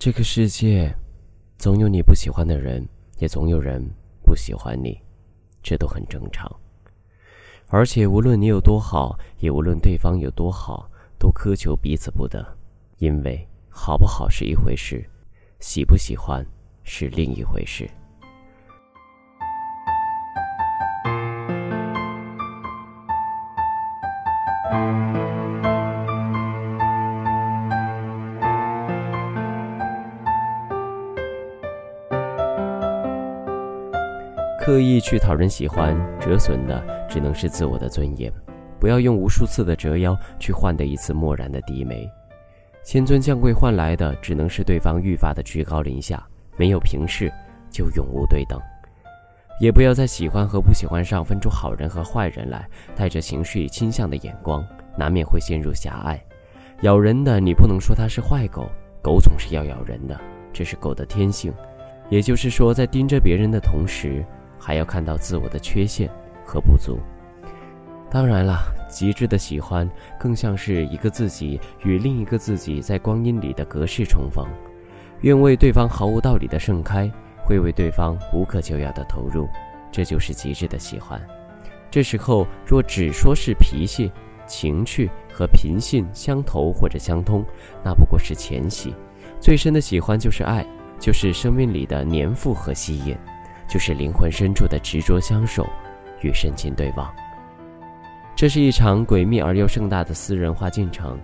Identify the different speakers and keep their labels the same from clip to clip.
Speaker 1: 这个世界，总有你不喜欢的人，也总有人不喜欢你，这都很正常。而且，无论你有多好，也无论对方有多好，都苛求彼此不得，因为好不好是一回事，喜不喜欢是另一回事。刻意去讨人喜欢，折损的只能是自我的尊严。不要用无数次的折腰去换得一次漠然的低眉。千尊降贵换来的只能是对方愈发的居高临下。没有平视，就永无对等。也不要在喜欢和不喜欢上分出好人和坏人来，带着情绪倾向的眼光，难免会陷入狭隘。咬人的你不能说它是坏狗，狗总是要咬人的，这是狗的天性。也就是说，在盯着别人的同时。还要看到自我的缺陷和不足。当然了，极致的喜欢更像是一个自己与另一个自己在光阴里的隔世重逢，愿为对方毫无道理的盛开，会为对方无可救药的投入，这就是极致的喜欢。这时候若只说是脾气、情趣和品性相投或者相通，那不过是前戏。最深的喜欢就是爱，就是生命里的粘附和吸引。就是灵魂深处的执着相守，与深情对望。这是一场诡秘而又盛大的私人化进程。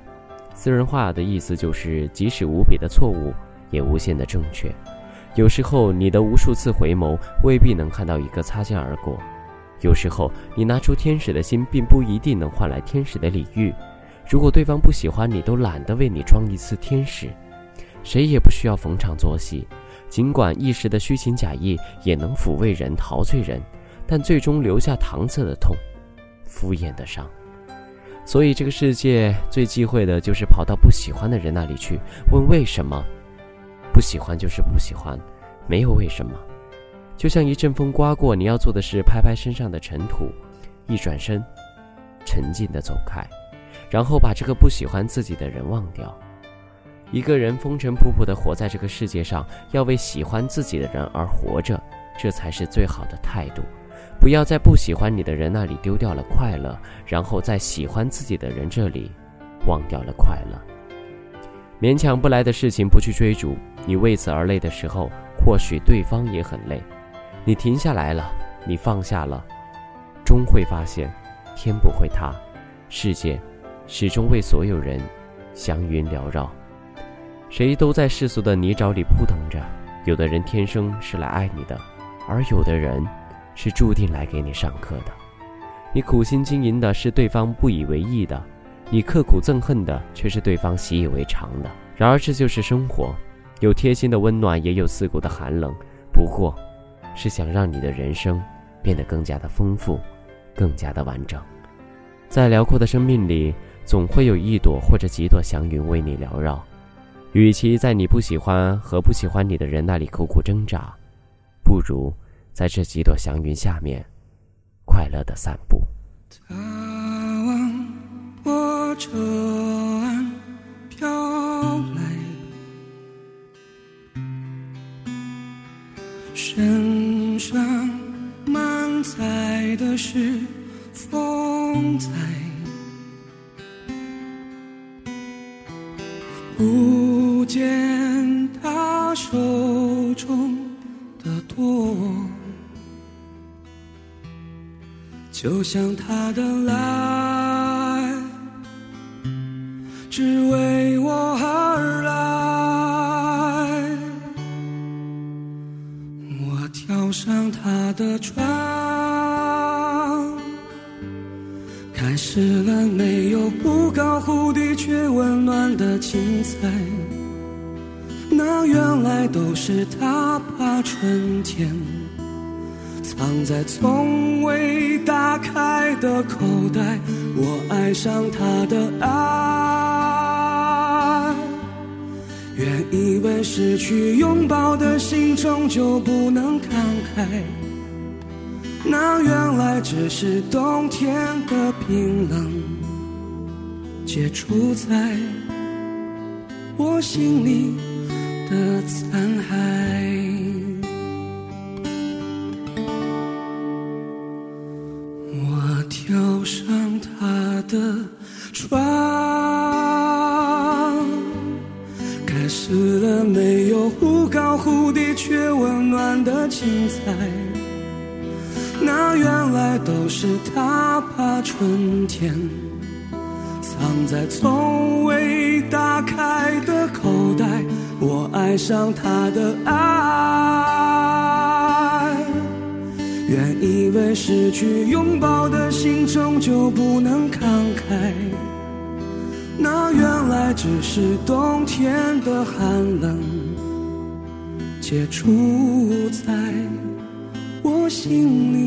Speaker 1: 私人化的意思就是，即使无比的错误，也无限的正确。有时候，你的无数次回眸未必能看到一个擦肩而过；有时候，你拿出天使的心，并不一定能换来天使的礼遇。如果对方不喜欢你，都懒得为你装一次天使。谁也不需要逢场作戏。尽管一时的虚情假意也能抚慰人、陶醉人，但最终留下搪塞的痛、敷衍的伤。所以，这个世界最忌讳的就是跑到不喜欢的人那里去问为什么。不喜欢就是不喜欢，没有为什么。就像一阵风刮过，你要做的是拍拍身上的尘土，一转身，沉静的走开，然后把这个不喜欢自己的人忘掉。一个人风尘仆仆地活在这个世界上，要为喜欢自己的人而活着，这才是最好的态度。不要在不喜欢你的人那里丢掉了快乐，然后在喜欢自己的人这里忘掉了快乐。勉强不来的事情不去追逐，你为此而累的时候，或许对方也很累。你停下来了，你放下了，终会发现，天不会塌，世界始终为所有人祥云缭绕。谁都在世俗的泥沼里扑腾着，有的人天生是来爱你的，而有的人是注定来给你上课的。你苦心经营的是对方不以为意的，你刻苦憎恨的却是对方习以为常的。然而这就是生活，有贴心的温暖，也有刺骨的寒冷，不过，是想让你的人生变得更加的丰富，更加的完整。在辽阔的生命里，总会有一朵或者几朵祥云为你缭绕。与其在你不喜欢和不喜欢你的人那里苦苦挣扎，不如在这几朵祥云下面快乐的散步。
Speaker 2: 他往我这岸飘来，身上满载的是风采。不见他手中的舵，就像他的来，只为我而来。我跳上他的船。开始了没有不高忽低却温暖的精彩，那原来都是他把春天藏在从未打开的口袋。我爱上他的爱，原以为失去拥抱的心终究不能慷慨。那原来只是冬天的冰冷，结出在我心里的残骸。我跳上他的床，开始了没有忽高忽低却温暖的精彩。那原来都是他把春天藏在从未打开。爱上他的爱，原以为失去拥抱的心终究不能慷慨，那原来只是冬天的寒冷，结出在我心里。